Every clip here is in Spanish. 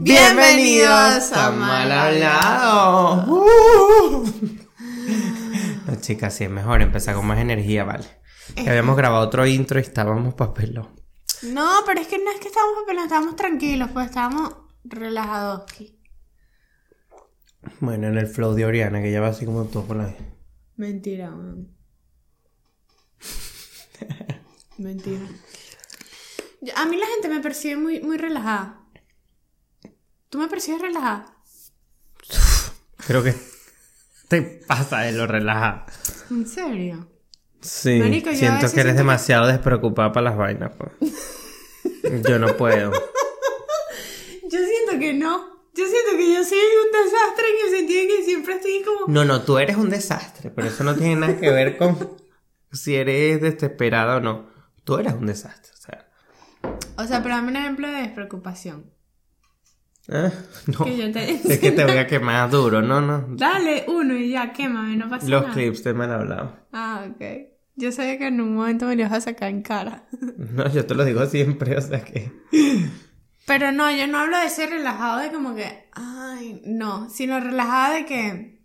Bienvenidos a Mal Hablado. Uh. No, chicas, sí es mejor empezar con más energía, vale. Que habíamos grabado otro intro y estábamos papelón. No, pero es que no es que estábamos pero estábamos tranquilos, pues estábamos relajados aquí. Bueno, en el flow de Oriana, que ya va así como todo por la... Mentira, weón. Mentira. A mí la gente me percibe muy, muy relajada. ¿Tú me percibes relajada? Creo que te pasa de lo relajado. ¿En serio? Sí, Marico, siento que eres que- demasiado despreocupada para las vainas, pues. Yo no puedo. Yo siento que no. Yo siento que yo soy un desastre en el sentido de que siempre estoy como... No, no, tú eres un desastre, pero eso no tiene nada que ver con si eres desesperada o no. Tú eres un desastre, o sea. O sea, pero dame un ejemplo de despreocupación. Ah, no. Que yo te- Es que te voy a quemar duro, no, no. Dale uno y ya, quémame, no pasa Los nada. clips te mal hablado. Ah, ok. Yo sabía que en un momento me lo ibas a sacar en cara. No, yo te lo digo siempre, o sea que. Pero no, yo no hablo de ser relajado de como que, ay, no, sino relajada de que,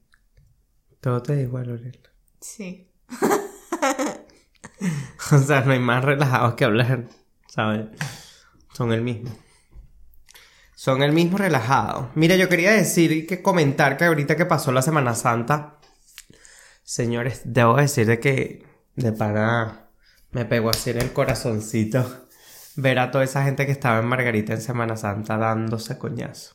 Todo te da igual, Lorena. sí. O sea, no hay más relajados que hablar, ¿sabes? Son el mismo. Son el mismo relajado. Mira, yo quería decir y que comentar que ahorita que pasó la Semana Santa, señores, debo decir de que de pana me pegó así en el corazoncito ver a toda esa gente que estaba en Margarita en Semana Santa dándose coñazo.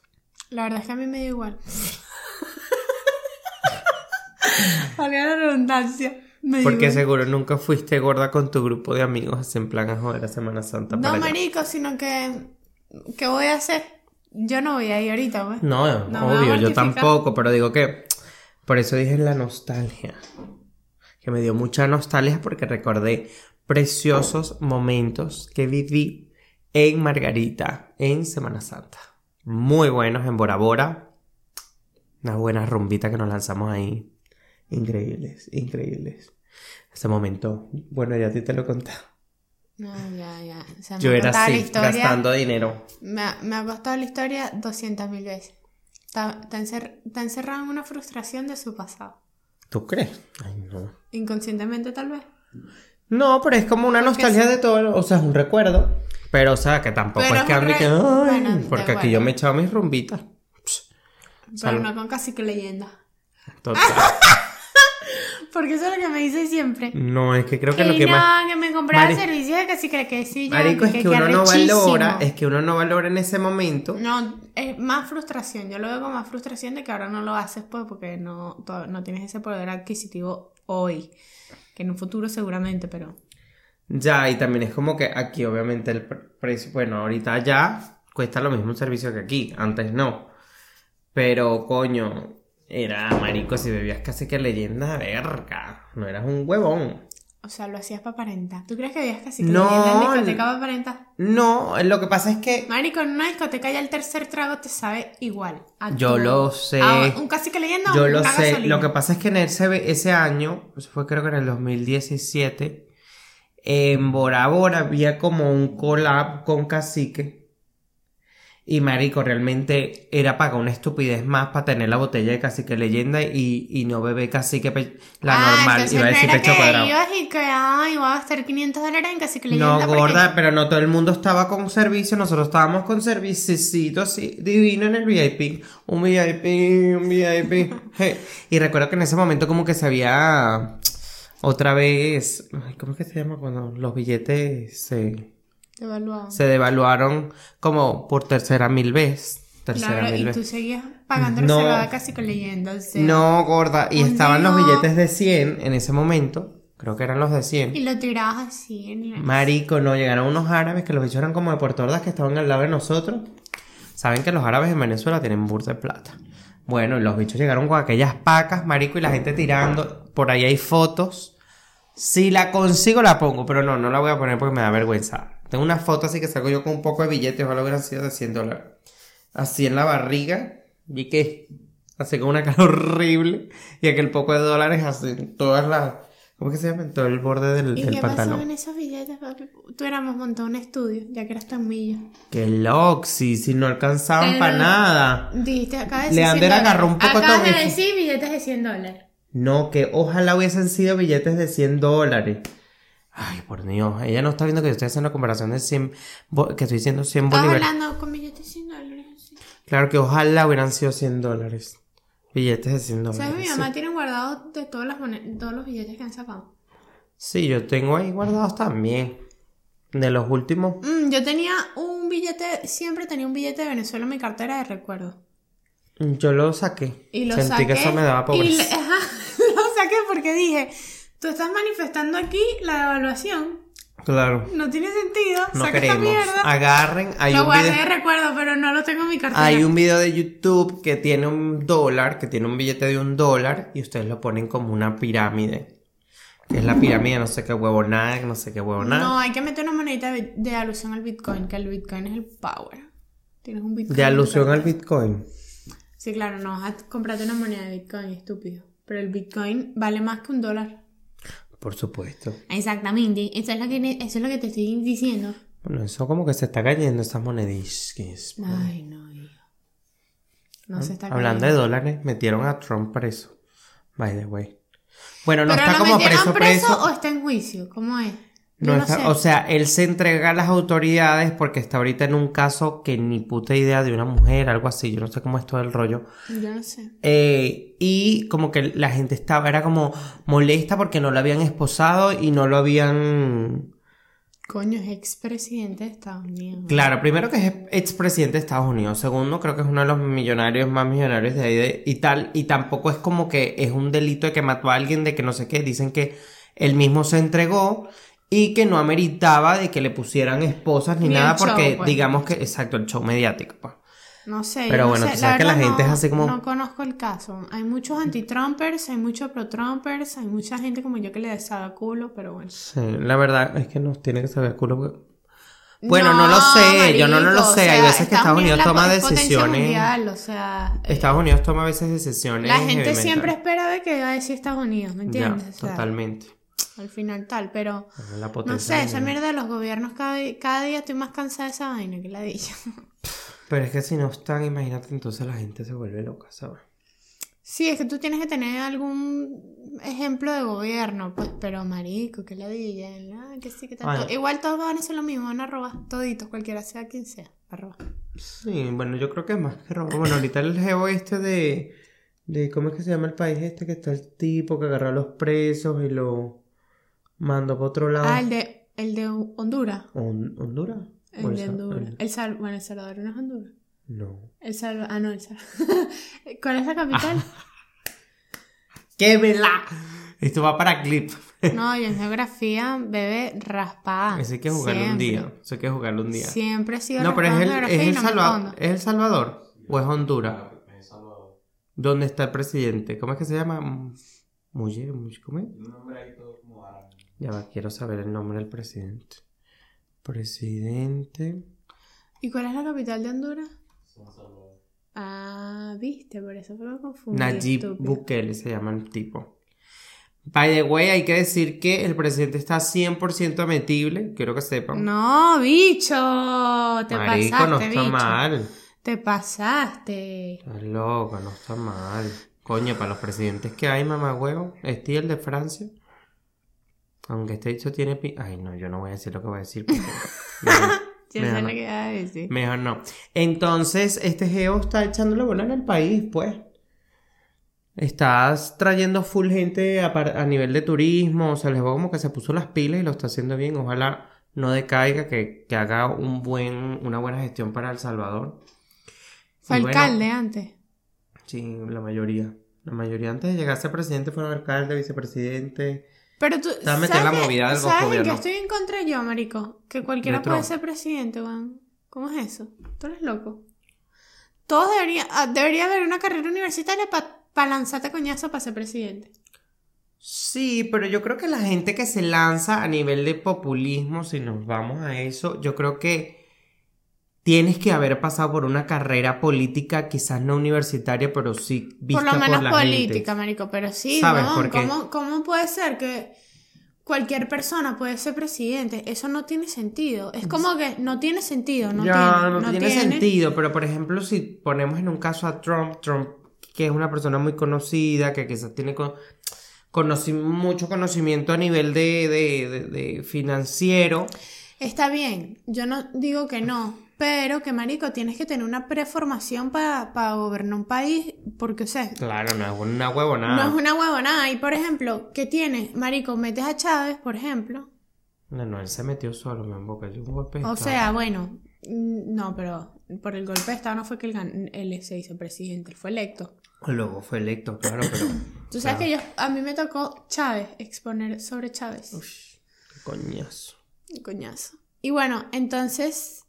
La verdad es que a mí me da igual. Valga la redundancia. Me Porque igual. seguro nunca fuiste gorda con tu grupo de amigos así en plan a joder a Semana Santa. No, para allá. marico, sino que, ¿qué voy a hacer? Yo no voy a ir ahorita, pues. No, No obvio, yo tampoco, pero digo que por eso dije la nostalgia. Que me dio mucha nostalgia porque recordé preciosos momentos que viví en Margarita en Semana Santa. Muy buenos en Bora Bora. Unas buenas rumbitas que nos lanzamos ahí. Increíbles, increíbles. Ese momento, bueno, ya a ti te lo conté. No, ya, ya. O sea, Yo era así, historia- gastando dinero. Me ha, me ha costado la historia 200 mil veces. Está, está, encer- está encerrado en una frustración de su pasado. ¿Tú crees? Ay, no. Inconscientemente, tal vez. No, pero es como una Porque nostalgia sí. de todo, o sea, es un recuerdo. Pero, o sea, que tampoco Pero es que hable re- que. Ay, Bueno, da porque aquí yo me he echado mis rumbitas. Pero no con casi que leyenda. Total. Porque eso es lo que me dice siempre. No, es que creo que Que lo que no, más. que me compraba Mari- servicios de casi que que sí, Marico, es que, uno no valora, es que uno no valora en ese momento. No, es más frustración. Yo lo veo como más frustración de que ahora no lo haces pues porque no, no tienes ese poder adquisitivo hoy. Que en un futuro seguramente, pero... Ya, y también es como que aquí, obviamente, el pre- precio. Bueno, ahorita ya cuesta lo mismo un servicio que aquí. Antes no. Pero, coño, era marico si bebías casi que leyenda verga. No eras un huevón. O sea, lo hacías para aparentar. ¿Tú crees que habías casi que No, leyenda en discoteca para aparentar? No, lo que pasa es que. Marico, en una discoteca ya el tercer trago te sabe igual. a Yo lo sé. Ah, un casi que leyenda o Yo una lo sé. gasolina. Lo que pasa es que en ese, ese año, eso fue creo que en el 2017, en Bora Bora había como un collab con Cacique. Y marico, realmente era pagar una estupidez más para tener la botella de Cacique Leyenda y, y no beber Cacique pe- la ah, normal. Iba a decir pecho que cuadrado. ibas y que, ay, voy a gastar 500 dólares en casi que leyenda. No, porque- gorda, pero no todo el mundo estaba con servicio, nosotros estábamos con serviciecito así, divino en el VIP, un VIP, un VIP. Hey, Y recuerdo que en ese momento como que se había otra vez, ay, ¿cómo es que se llama cuando los billetes se, Devaluado. se devaluaron como por tercera mil veces? Tercera Claro, mil y tú veces. seguías pagando No. reservada casi que leyenda. O sea, No, gorda, y estaban los billetes de 100 en ese momento, creo que eran los de 100. Y lo tirabas así en la... Marico, no, llegaron unos árabes que los bichos eran como de Puerto Ordaz que estaban al lado de nosotros. Saben que los árabes en Venezuela tienen burda de plata. Bueno, y los bichos llegaron con aquellas pacas, marico, y la gente tirando. Por ahí hay fotos. Si la consigo la pongo, pero no, no la voy a poner porque me da vergüenza. Tengo una foto así que saco yo con un poco de billetes, ojalá hubieran sido de 100 dólares. Así en la barriga. ¿Y qué? Así con una cara horrible. Y aquel poco de dólares así en todas las ¿Cómo que se llama? En todo el borde del, ¿Y del qué pasó pantalón. en esos billetes, papi? Tuviéramos montado un estudio, ya que eras tan millo. Qué loxi, si no alcanzaban para nada. Dijiste, acaba de decir Leander 100 dólares. agarró un poco Acabas todo de decir billetes de 100 dólares. No, que ojalá hubiesen sido billetes de 100 dólares. Ay, por Dios, ella no está viendo que yo estoy haciendo comparación de 100, bo- que estoy diciendo 100 Estás bolívares. hablando con billetes de 100 dólares. sí. Claro que ojalá hubieran sido 100 dólares. Billetes de 100 dólares. ¿Sabes? Mi sí. mamá tiene guardado de todas las todos los billetes que han sacado. Sí, yo tengo ahí guardados también. De los últimos. Mm, yo tenía un billete, siempre tenía un billete de Venezuela en mi cartera de recuerdo. Yo lo saqué. Y lo Sentí saqué. que eso me daba pobreza. ajá, saqué porque dije, tú estás manifestando aquí la devaluación. Claro. No tiene sentido. No saca esta queremos. mierda. Agarren. Hay lo un, guardé video, de recuerdo, pero no lo tengo en mi cartera. hay un video de YouTube que tiene un dólar, que tiene un billete de un dólar, y ustedes lo ponen como una pirámide. Que es la pirámide, no sé qué huevonada, no sé qué huevonada. No, hay que meter una monedita de, alusión al Bitcoin, que el Bitcoin es el power. Tienes un Bitcoin. de alusión al. Bitcoin. Sí, claro, no vas a comprarte una moneda de Bitcoin, estúpido. Pero el Bitcoin vale más que un dólar. Por supuesto. Exactamente. Eso es lo que, eso es lo que te estoy diciendo. Bueno, eso como que se está cayendo esas monedillas. Ay, no, hijo. No se está Hablando de cayendo. dólares, metieron a Trump preso. By the way. Bueno, no ¿Pero está lo como metieron preso, preso. o está en juicio? ¿Cómo es? No está- o sea, él se entrega a las autoridades porque está ahorita en un caso que ni puta idea de una mujer, algo así. Yo no sé cómo es todo el rollo. Yo no sé. Eh, y como que la gente estaba, era como molesta porque no lo habían esposado y no lo habían. Coño, es expresidente de Estados Unidos. Claro, primero que es expresidente de Estados Unidos. Segundo, creo que es uno de los millonarios más millonarios de ahí de- y tal. Y tampoco es como que es un delito de que mató a alguien, de que no sé qué. Dicen que él mismo se entregó y que no ameritaba de que le pusieran esposas ni, Ni nada show, porque pues. digamos que, exacto, el show mediático. pues. No sé. Pero no bueno, sé. tú sabes que la gente es no- así como- No conozco el caso. Hay muchos anti-Trumpers, hay muchos pro-Trumpers, hay mucha gente como yo que le deshaga culo, pero bueno. Sí, la verdad es que nos tiene que saber culo. porque- Bueno, no, lo sé, yo no, no lo marico, o sé. Hay sea, veces que Estados Unidos es la toma decisiones. mundial, o sea, eh, Estados Unidos toma a veces decisiones. la gente siempre espera de que va a decir Estados Unidos, ¿me Ya, entiendes? O sea, totalmente. Al final tal, pero La no sé, esa mierda de los gobiernos cada, cada día estoy más cansada de esa vaina que la dije. Pero es que si no están, imagínate, entonces la gente se vuelve loca, ¿sabes? Sí, es que tú tienes que tener algún ejemplo de gobierno, pues, pero marico, que la dije, que sí, que. Bueno. Igual todos van a hacer lo mismo, van a robar, toditos, cualquiera sea quien sea, a robar. Sí, bueno, yo creo que es más que robo. Bueno, ahorita el geo este de, de. ¿Cómo es que se llama el país este? Que está el tipo que agarró a los presos y lo mandó para otro lado. Ah, el de, el de Honduras. Hon- ¿Honduras? ¿O El de Sa- Honduras. el- El Sal bueno, El Salvador no es Honduras. No. El Salvador, ah, no, El Salvador. ¿Cuál es la capital? ¡Qué vela! Esto va para clip. No, yo en geografía, bebé, raspada. Eso hay que jugarlo un día. Eso hay que jugarlo un día. Siempre he sido No, pero es raspada el, en geografía es y el no me Salvador. escondo. ¿Es el Salvador? ¿O es Honduras? ¿Dónde está el presidente? ¿Cómo es que se llama? Muye, Muye, ¿cómo es? Ya va, quiero saber el nombre del presidente. Presidente. ¿Y cuál es la capital de Honduras? Ah, viste, por eso me confundí. Nayib estúpido. Bukele se llama el tipo. By the way, hay que decir que el presidente está 100% metible. Quiero que sepan. No, bicho, te Marico, pasaste, no está bicho. mal. Te pasaste. Está loca, no está mal. Coño, para los presidentes que hay, mamá huevo. Este y el de Francia. Aunque este dicho tiene pi... Ay, no, yo no voy a decir lo que voy a decir. porque- Mejor- Yo mejor sé no. lo que iba a decir. Mejor no. Entonces, este geo está echándole bola en el país, pues. Estás trayendo full gente a, par- a nivel de turismo. O sea, les veo como que se puso las pilas y lo está haciendo bien. Ojalá no decaiga, que, que haga un buen, una buena gestión para El Salvador. Fue bueno, alcalde antes. Sí, la mayoría. La mayoría antes de llegar a ser presidente fueron alcalde, vicepresidente. Pero tú. La ¿sabes qué- movida del ¿Sabes en gobierno. qué estoy en contra yo, marico? Que cualquiera De puede ser presidente, weón. ¿Cómo es eso? Tú eres loco. Todos deberían. ah, Debería haber una carrera universitaria para lanzarte coñazo para ser presidente. Sí, pero yo creo que la gente que se lanza a nivel de populismo, si nos vamos a eso, yo creo que tienes que haber pasado por una carrera política, quizás no universitaria, pero sí vista por lo menos la política, gente. marico. Pero sí, ¿Sabes weón, por qué? ¿cómo, ¿Cómo puede ser que cualquier persona puede ser presidente. Eso no tiene sentido. Es como que no tiene sentido. No ya, tiene, no, tiene, sentido, pero por ejemplo, si ponemos en un caso a Trump, Trump, que es una persona muy conocida, que quizás tiene con, conoci- mucho conocimiento a nivel de, de- de- de financiero. Está bien, yo no digo que no, pero que marico, tienes que tener una preformación para gobernar un país, porque o sea, Claro, no es una huevonada. no es una huevonada. Y por ejemplo, ¿qué tienes? Marico, metes a Chávez, por ejemplo. No, no, él se metió solo, me emboca. Yo un golpe O sea, bueno, mm, no, pero por el golpe de Estado no fue que él, él se hizo presidente, él fue electo. Luego fue electo, claro, pero. Tú sabes que yo, a mí me tocó Chávez, exponer sobre Chávez. Qué coñazo. Coñazo. Y bueno, entonces,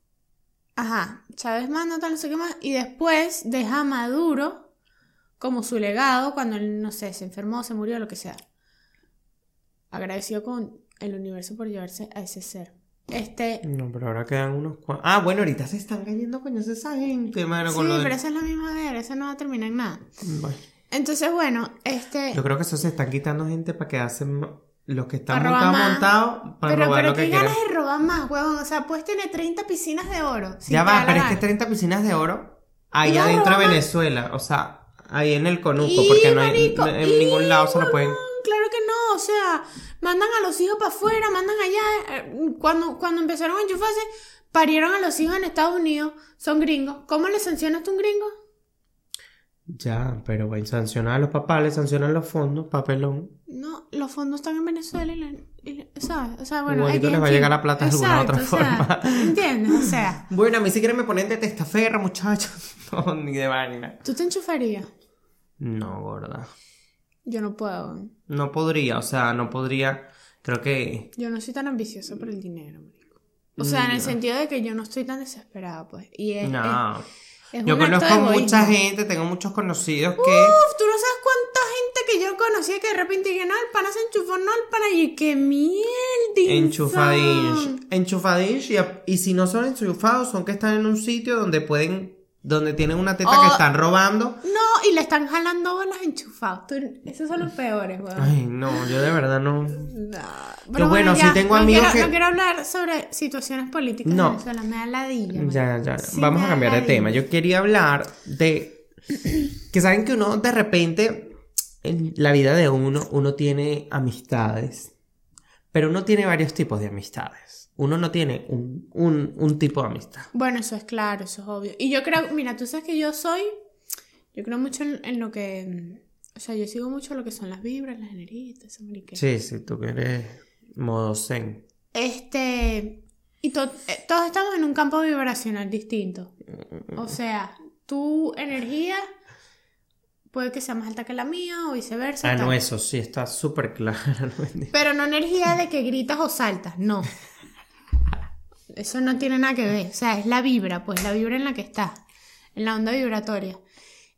ajá, Chávez manda tal, no sé qué más, y después deja a Maduro como su legado cuando él, no sé, se enfermó, se murió, lo que sea. Agradecido con el universo por llevarse a ese ser. Este, No, pero ahora quedan unos cuantos. Ah, bueno, ahorita se están cayendo coñazos esa gente, sí, con lo de- pero esa es la misma guerra, esa no va a terminar en nada. Bueno, Entonces, bueno, este... yo creo que eso se están quitando gente para que hacen los que están Para robar montados, montados, para Pero, robar pero lo que quieran. ganas de robar más, huevón. O sea, puedes tener 30 piscinas de oro. ya va, pero es que gana. 30 piscinas de oro ahí adentro de. Venezuela, o sea, ahí en el conuco, porque no hay marico, en y, ningún lado se lo pueden. Claro que no, o sea, mandan a los hijos para afuera, mandan allá. eh, Cuando, cuando empezaron a enchufarse, parieron a los hijos en Estados Unidos, son gringos. ¿Cómo le sancionas tú a un gringo? Ya, pero bueno, sancionar a los papás, le sancionan los fondos, papelón. No, los fondos están en Venezuela y, la, y la- ¿sabes? O sea, bueno, aquí, les va a llegar la plata de alguna otra o sea, forma. ¿Entiendes? O sea, Bueno, a mí si quieren me ponen de testaferra, muchachos. No, ni de vaina. ¿tú te enchufarías? No, gorda. Yo no puedo. No podría, o sea, no podría. Creo que. Yo no soy tan ambiciosa por el dinero, marico. O sea, en el sentido de que yo no estoy tan desesperada, pues. Y es, No. es, es Yo conozco mucha gente, tengo muchos conocidos que. Uf, tú no sabes cuánta gente que yo conocía que de repente que no, el pana se enchufó, no, el pana, y qué mierda. Enchufadinch. Enchufadinch. Y, y si no son enchufados, son que están en un sitio donde pueden. Donde tienen una teta que Oh. están robando. No, y le están jalando bolas enchufados. Tú- esos son los peores, weón. Ay, no, yo de verdad no. No. Pero bueno, sí tengo no amigos quiero, que- No quiero hablar sobre situaciones políticas No. en Venezuela, me da ladilla. Ya, ya. Sí, Vamos a cambiar de tema. Yo quería hablar de. Que saben que uno de repente. En la vida de uno, uno tiene amistades. Pero uno tiene varios tipos de amistades. Uno no tiene un, un, un tipo de amistad. Bueno, eso es claro, eso es obvio. Y yo creo, mira, tú sabes que yo soy, yo creo mucho en, en lo que, o sea, yo sigo mucho lo que son las vibras, las energías, eso, marica. Sí, sí, tú que eres modo zen. Este, y to- eh, todos estamos en un campo vibracional distinto. O sea, tu energía puede que sea más alta que la mía o viceversa. Ah, tal. no, eso sí, está súper claro. Pero no energía de que gritas o saltas, no. Eso no tiene nada que ver. O sea, es la vibra, pues la vibra en la que estás, en la onda vibratoria.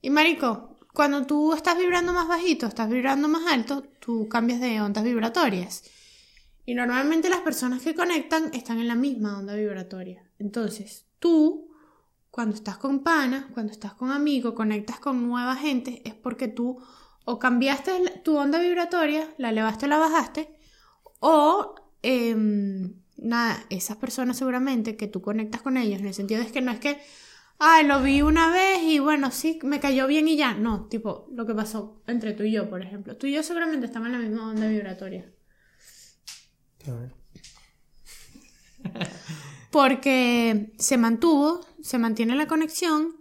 Y marico, cuando tú estás vibrando más bajito, estás vibrando más alto, tú cambias de ondas vibratorias. Y normalmente las personas que conectan están en la misma onda vibratoria. Entonces, tú, cuando estás con panas, cuando estás con amigos, conectas con nueva gente, es porque tú o cambiaste tu onda vibratoria, la elevaste o la bajaste, o em, nada, esas personas seguramente que tú conectas con ellos, en el sentido es que no es que, ay, lo vi una vez y bueno, sí, me cayó bien y ya. No, tipo, lo que pasó entre tú y yo, por ejemplo. Tú y yo seguramente estamos en la misma onda vibratoria. A ver. Porque se mantuvo, se mantiene la conexión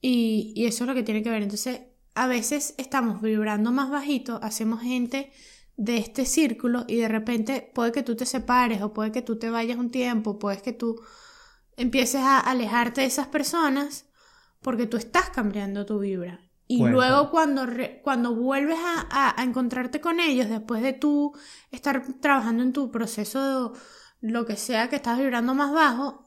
y, y eso es lo que tiene que ver. Entonces, a veces estamos vibrando más bajito, hacemos gente de este círculo y de repente puede que tú te separes o puede que tú te vayas un tiempo, puede que tú empieces a alejarte de esas personas porque tú estás cambiando tu vibra. Y luego cuando, re- cuando vuelves a, a- a encontrarte con ellos, después de tú estar trabajando en tu proceso de lo que sea que estás vibrando más bajo,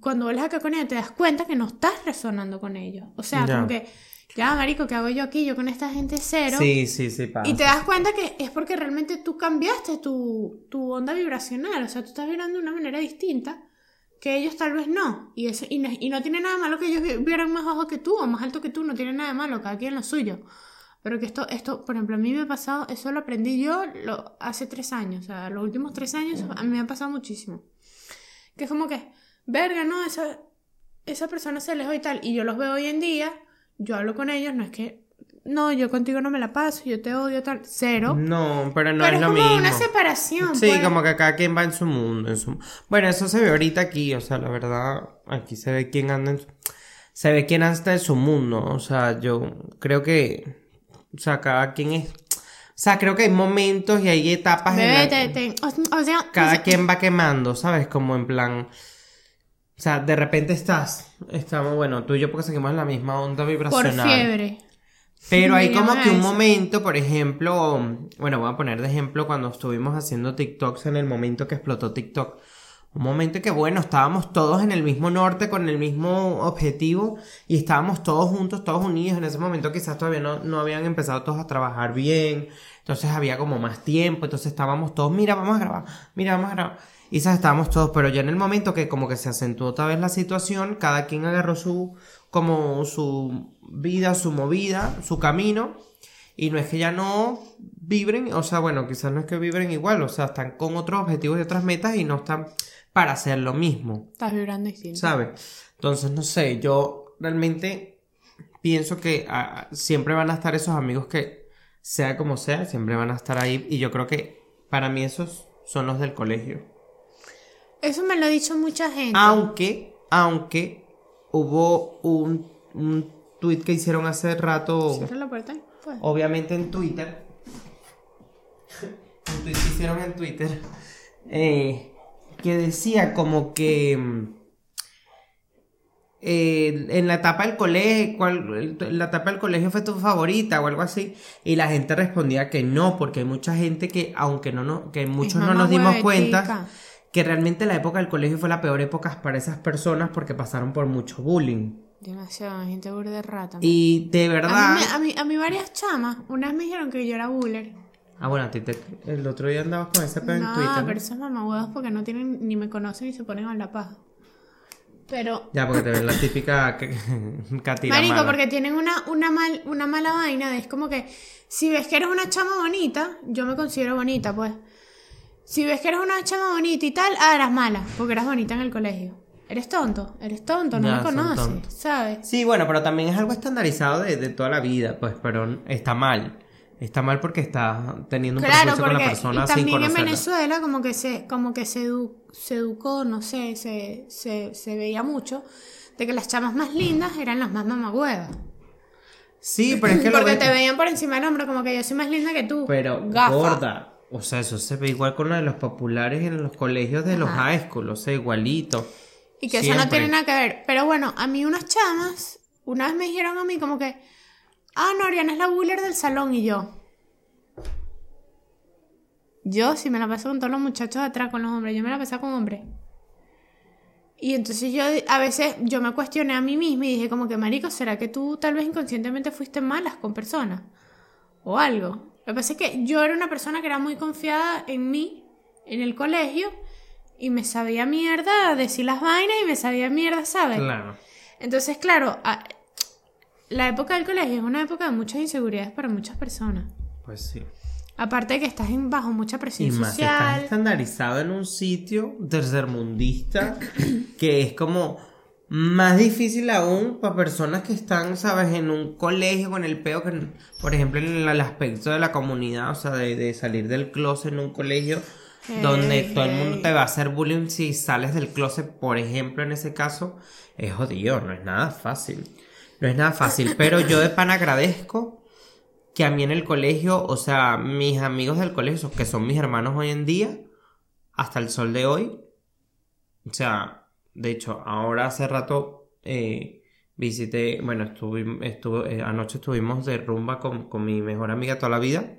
cuando vuelves acá con ellos te das cuenta que no estás resonando con ellos. O sea, como que, ya, marico, ¿qué hago yo aquí? Yo con esta gente cero. Sí, sí, sí, pasa. Y te das cuenta que es porque realmente tú cambiaste tu, tu onda vibracional. O sea, tú estás vibrando de una manera distinta que ellos tal vez no. Y, eso, y, no, y no tiene nada de malo que ellos vi- vibran más bajo que tú o más alto que tú. No tiene nada de malo, cada quien lo suyo. Pero que esto, esto, por ejemplo, a mí me ha pasado, eso lo aprendí yo lo, hace tres años, o sea, los últimos tres años a mí me ha pasado muchísimo. Que es como que, verga, no, esa, esa persona se alejó y tal, y yo los veo hoy en día, yo hablo con ellos, no es que, no, yo contigo no me la paso, yo te odio, tal, cero. No, pero no pero es es lo como mismo. una separación. Sí, pues. como que cada quien va en su mundo. En su... Bueno, eso se ve ahorita aquí, o sea, la verdad, aquí se ve quién anda en su... Se ve quién anda en su mundo, o sea, yo creo que, o sea, cada quien es... O sea, creo que hay momentos y hay etapas en Bebé, te- te- o, o sea, o cada sea, quien va quemando, ¿sabes? Como en plan... O sea, de repente estás, estamos, bueno, tú y yo porque seguimos en la misma onda por vibracional. fiebre. Pero hay como que un eso. momento, por ejemplo, bueno, voy a poner de ejemplo cuando estuvimos haciendo TikToks en el momento que explotó TikTok. Un momento que, bueno, estábamos todos en el mismo norte con el mismo objetivo y estábamos todos juntos, todos unidos. En ese momento quizás todavía no, no habían empezado todos a trabajar bien. Entonces había como más tiempo. Entonces estábamos todos, mira, vamos a grabar, mira, vamos a grabar. Y quizás estábamos todos, pero ya en el momento que como que se acentuó otra vez la situación, cada quien agarró su, como su vida, su movida, su camino. Y no es que ya no vibren, o sea, bueno, quizás no es que vibren igual, o sea, están con otros objetivos y otras metas y no están para hacer lo mismo, Estás vibrando distinto. ¿sabes? Entonces, no sé, yo realmente pienso que ah, siempre van a estar esos amigos que, sea como sea, siempre van a estar ahí. Y yo creo que para mí esos son los del colegio. Eso me lo ha dicho mucha gente. Aunque, aunque hubo un, un tweet que hicieron hace rato. Cierra la puerta. Pues. obviamente en Twitter. un tweet que hicieron en Twitter. eh, que decía como que. mm, eh, en la etapa del colegio, ¿cuál- la etapa del colegio fue tu favorita o algo así, y la gente respondía que no, porque hay mucha gente que, aunque no, no que muchos no nos dimos cuenta, que realmente la época del colegio fue la peor época para esas personas porque pasaron por mucho bullying. Demasiado, gente burda de rata. Y de A verdad. mí, me- a, mí, a mí varias chamas, unas me dijeron que yo era buller. Ah, bueno, a ti te- el otro día andabas con ese pedo en No, Twitter. ¿no? pero esos mamahuevos porque no tienen, ni me conocen ni se ponen a la paja. Pero, Ya, porque te ven la típica catira marico, mala. porque tienen una, una, mal, una mala vaina de es como que, si ves que eres una chama bonita, yo me considero bonita, pues. Si ves que eres una chama bonita y tal, ah, eras mala, porque eras bonita en el colegio. Eres tonto, eres tonto, no Ya, me conoces. ¿sabes? Sí, bueno, pero también es algo estandarizado de, de toda la vida, pues, pero está mal. Está mal porque está teniendo un Claro, prejuicio con la persona y sin también en. Venezuela como que se, como que se, edu- se educó, no sé, se, se, se veía mucho, de que las chamas más lindas eran las más mamagüevas. Sí, pero es que lo Porque te veían por encima del hombro como que yo soy más linda que tú. Pero Gafa. gorda. O sea, eso se ve igual con lo de los populares en los colegios de los high school, o sea, igualito. Y que eso no tiene nada que ver. Pero bueno, a mí unas chamas, una vez me dijeron a mí como que, ah, no, Oriana es la buller del salón y yo. Yo, si me la paso con todos los muchachos atrás, con los hombres, yo me la paso con hombres. Y entonces yo, a veces, yo me cuestioné a mí misma y dije como que, marico, ¿será que tú tal vez inconscientemente fuiste malas con personas? O algo. Lo que pasa es que yo era una persona que era muy confiada en mí, en el colegio, y me sabía mierda decir las vainas y me sabía mierda, ¿sabes? Claro. Entonces, claro, la época del colegio es una época de muchas inseguridades para muchas personas. Pues sí. Aparte de que estás en- bajo mucha Y presión más si estás social. estandarizado en un sitio tercermundista que es como más difícil aún para personas que están, sabes, en un colegio con el peo que, por ejemplo, en el aspecto de la comunidad, o sea, de, de salir del closet en un colegio donde todo el mundo te va a hacer bullying si sales del closet, por ejemplo, en ese caso, es jodido, no es nada fácil. No es nada fácil, pero yo de pan agradezco que a mí en el colegio, o sea, mis amigos del colegio, que son mis hermanos hoy en día, hasta el sol de hoy, o sea, de hecho, ahora hace rato eh, visité, bueno, estuve, estuve, eh, anoche estuvimos de rumba con, con mi mejor amiga toda la vida,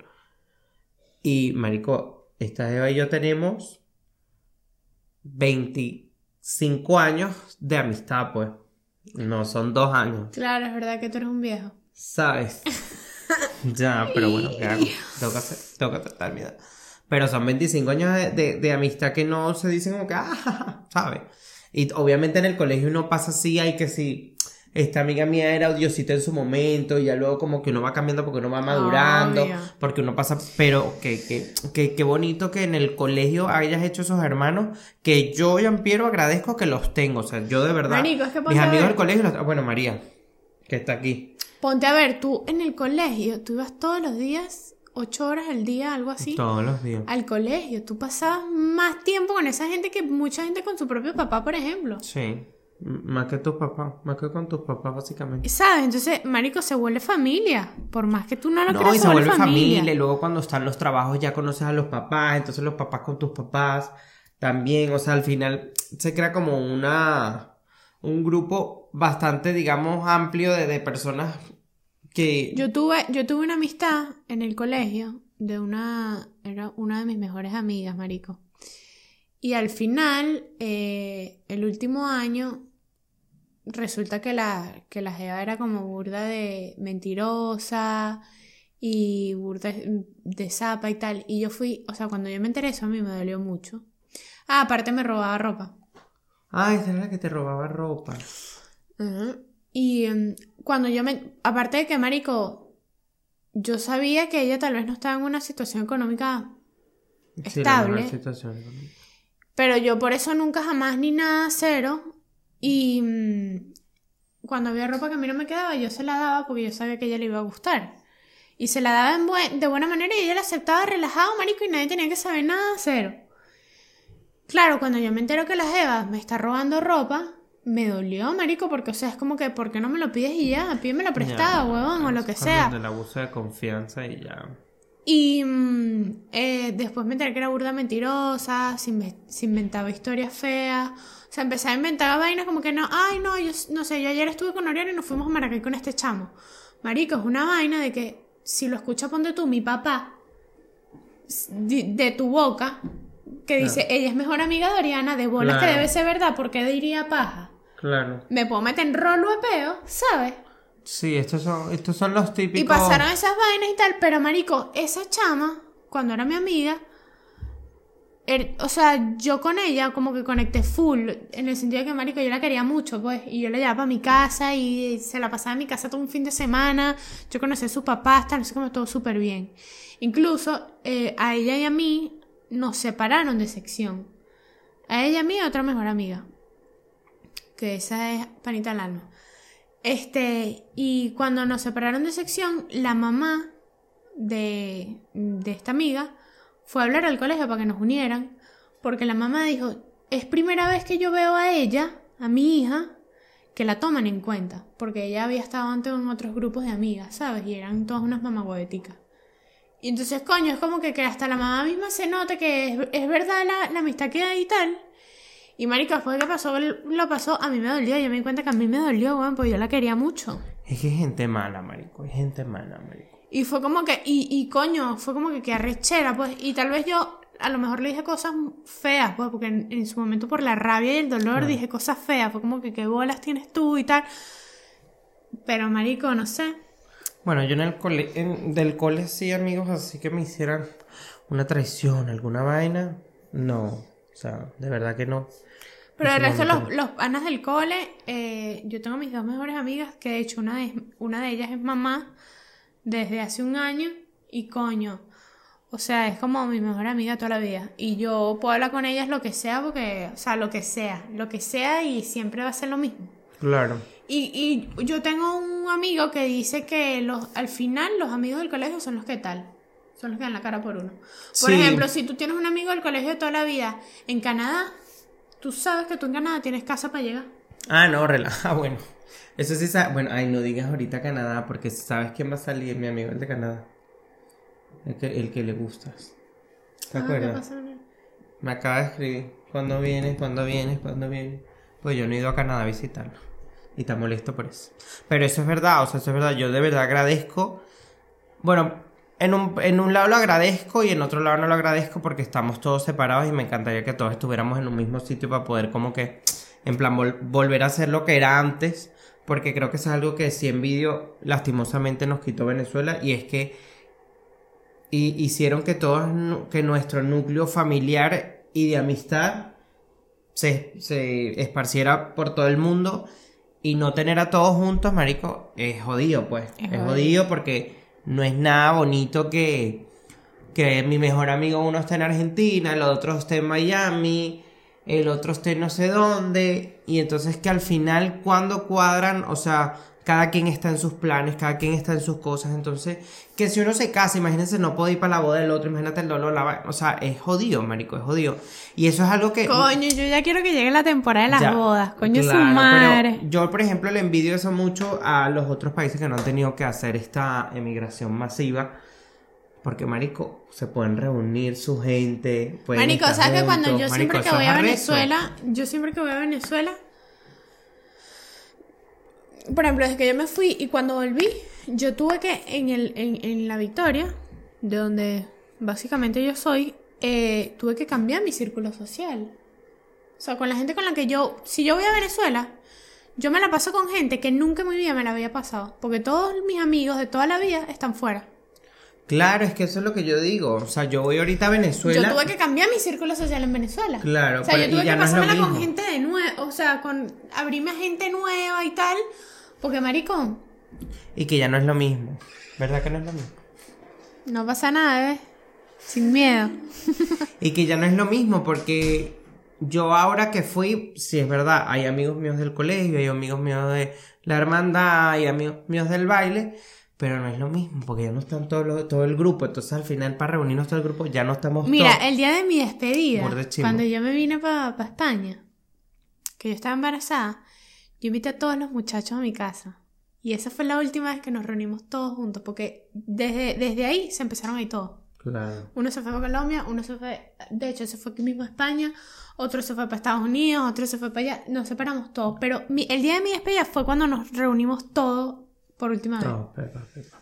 y marico, esta Eva y yo tenemos 25 años de amistad, pues, no son dos años. Claro, es verdad que tú eres un viejo. ¿Sabes? ya, pero bueno, ¿qué hago? Tengo que, hacer, tengo que aceptar mi edad. Pero son 25 años de, de- de amistad que no se dicen como que, ah, ¿sabes? Y obviamente en el colegio uno pasa así, hay que sí, esta amiga mía era odiosita en su momento y ya luego como que uno va cambiando porque uno va madurando, Obvio. porque uno pasa, pero que, que, que, que bonito que en el colegio hayas hecho esos hermanos, que yo, Piero agradezco que los tengo, o sea, yo de verdad, Marico, es que mis amigos del colegio, los- bueno, María, que está aquí, Ponte a ver, tú en el colegio, tú ibas todos los días, ocho horas al día, algo así, todos los días. al colegio. Tú pasabas más tiempo con esa gente que mucha gente con su propio papá, por ejemplo. Sí, más que tus papás, más que con tus papás básicamente. ¿Sabes? Entonces, marico, se vuelve familia. Por más que tú no lo No, creas, y se vuelve familia. y luego cuando están los trabajos ya conoces a los papás, entonces los papás con tus papás también, o sea, al final se crea como una un grupo bastante, digamos, amplio de, de personas que Yo tuve, yo tuve una amistad en el colegio de una, era una de mis mejores amigas, marico. Y al final, eh, el último año, resulta que la, que la jeva era como burda de mentirosa y burda de zapa y tal. Y yo fui, o sea, cuando yo me enteré eso a mí me dolió mucho. Ah, aparte me robaba ropa. Ah, esa era la que te robaba ropa. Y em, cuando yo me... Aparte de que, Marico, yo sabía que ella tal vez no estaba en una situación económica, Sí, Estable. situación. pero yo por eso nunca jamás ni nada cero. Y mm, cuando había ropa que a mí no me quedaba, yo se la daba porque yo sabía que a ella le iba a gustar. Y se la daba en buen- de buena manera y ella la aceptaba relajado, Marico, y nadie tenía que saber nada cero. Claro, cuando yo me entero que la Jeva me está robando ropa, me dolió, marico, porque, o sea, es como que, ¿por qué no me lo pides y ya? Pídemelo prestado, Ya, huevón, o lo que sea. cuando El abuso de confianza y ya. Y mm, eh, después me enteré que era burda mentirosa, se, inve- se inventaba historias feas. O sea, empecé a inventar vainas como que no, ay, no, yo no sé, yo ayer estuve con Oriana y nos fuimos a Maracay con este chamo. Marico, es una vaina de que si lo escucha, ponte tú, mi papá, de, tu boca, que dice, ella es mejor amiga de Oriana, de bolas que Claro. debe ser verdad, porque diría paja. Claro. Me puedo meter en rolo peo, ¿sabes? Sí, estos son, estos son los típicos. Y pasaron esas vainas y tal, pero marico, esa chama, cuando era mi amiga, o sea, yo con ella como que conecté full, en el sentido de que marico, yo la quería mucho, pues, y yo la llevaba para mi casa y se la pasaba en mi casa todo un fin de semana, yo conocí a sus papás, tal, así como todo súper bien. Incluso eh, a ella y a mí nos separaron de sección. A ella y a mí, a otra mejor amiga. Que esa es panita al alma. Este, y cuando nos separaron de sección, la mamá de, de esta amiga fue a hablar al colegio para que nos unieran, porque la mamá dijo, es primera vez que yo veo a ella, a mi hija, que la toman en cuenta, porque ella había estado antes en otros grupos de amigas, ¿sabes? Y eran todas unas mamagüeticas. Y entonces, coño, es como que, que hasta la mamá misma se note que es, es verdad la, amistad que hay y tal. Y marica, después de que pasó, lo pasó, a mí me dolió. Yo me di cuenta que a mí me dolió, weón, porque yo la quería mucho. Es que hay gente mala, marico. Hay gente mala, marico. Y fue como que, y, y coño, fue como que que arrechera, pues. Y tal vez yo a lo mejor le dije cosas feas, pues, porque en, en su momento por la rabia y el dolor dije cosas feas. Fue como que qué bolas tienes tú y tal. Pero marico, no sé. Bueno, yo en el cole, en- del cole sí, amigos, así que me hicieran una traición, alguna vaina. No, o sea, de verdad que no. Pero el su resto, los, los panas del cole, eh, yo tengo mis dos mejores amigas, que de hecho una de, una de ellas es mamá desde hace un año y coño, o sea, es como mi mejor amiga toda la vida. Y yo puedo hablar con ellas lo que sea, porque, o sea, lo que sea, lo que sea y siempre va a ser lo mismo. Claro. Y, y yo tengo un amigo que dice que los, al final los amigos del colegio son los que tal. Son los que dan la cara por uno. Por Sí. ejemplo, si tú tienes un amigo del colegio de toda la vida en Canadá, tú sabes que tú en Canadá tienes casa para llegar. Ah, no, relaja, bueno. Eso sí, bueno, ay, no digas ahorita Canadá, porque sabes quién va a salir, mi amigo, el de Canadá. El que, el que le gustas. ¿Te Ah, ¿qué acuerdas? Me acaba de escribir. ¿Cuándo vienes? ¿Cuándo vienes? ¿Cuándo vienes? Pues yo no he ido a Canadá a visitarlo. Y está molesto por eso. Pero eso es verdad, o sea, eso es verdad. Yo de verdad agradezco. Bueno, en un, en un lado lo agradezco y en otro lado no lo agradezco porque estamos todos separados y me encantaría que todos estuviéramos en un mismo sitio para poder como que, en plan, vol- volver a ser lo que era antes. Porque creo que eso es algo que sí envidio lastimosamente nos quitó Venezuela y es que y hicieron que todos que nuestro núcleo familiar y de amistad se, se esparciera por todo el mundo Y no tener a todos juntos, marico, es jodido, pues. Es Es, jodido. jodido porque no es nada bonito que, que mi mejor amigo uno esté en Argentina, el otro esté en Miami, el otro esté no sé dónde. Y entonces que al final, cuando cuadran, o sea, cada quien está en sus planes, cada quien está en sus cosas. Entonces, que si uno se casa, imagínense, no puede ir para la boda del otro, imagínate el dolor, la O sea, es jodido, marico, es jodido. Y eso es algo que... Coño, yo ya quiero que llegue la temporada de las Ya, bodas. Coño, su claro, madre. yo, por ejemplo, le envidio eso mucho a los otros países que no han tenido que hacer esta emigración masiva. Porque, marico, se pueden reunir su gente. pueden Marico, ¿sabes que cuando yo Marico, siempre que voy a. Venezuela, yo siempre que voy a Venezuela, por ejemplo, desde que yo me fui y cuando volví, yo tuve que en, el, en, en la Victoria, de donde básicamente yo soy, eh, tuve que cambiar mi círculo social. O sea, con la gente con la que yo, si yo voy a Venezuela, yo me la paso con gente que nunca en mi vida me la había pasado, porque todos mis amigos de toda la vida están fuera. Claro, es que eso es lo que yo digo. O sea, yo voy ahorita a Venezuela. Yo tuve que cambiar mi círculo social en Venezuela. Claro, O sea, pero- yo tuve que no pasármela con gente de nuevo, o sea, con abrirme a gente nueva y tal. Porque, marico, Y que ya no es lo mismo. ¿Verdad que no es lo mismo? no pasa nada, ¿ves? Sin miedo. Y que ya no es lo mismo porque yo ahora que fui, sí es verdad, hay amigos míos del colegio, hay amigos míos de la hermandad, hay amigos míos del baile, pero no es lo mismo porque ya no están todo, lo- todo el grupo. Entonces al final para reunirnos todo el grupo ya no estamos Mira, todos. el día de mi despedida, cuando yo me vine para España, que yo estaba embarazada, yo invité a todos los muchachos a mi casa. Y esa fue la última vez que nos reunimos todos juntos, porque desde, desde ahí se empezaron a ir todos. Claro. Uno se fue para Colombia, uno se fue, de hecho, se fue aquí mismo a España, otro se fue para Estados Unidos, otro se fue para allá, nos separamos todos. Pero mi- el día de mi despedida fue cuando nos reunimos todos por última vez. No, pepa, pepa.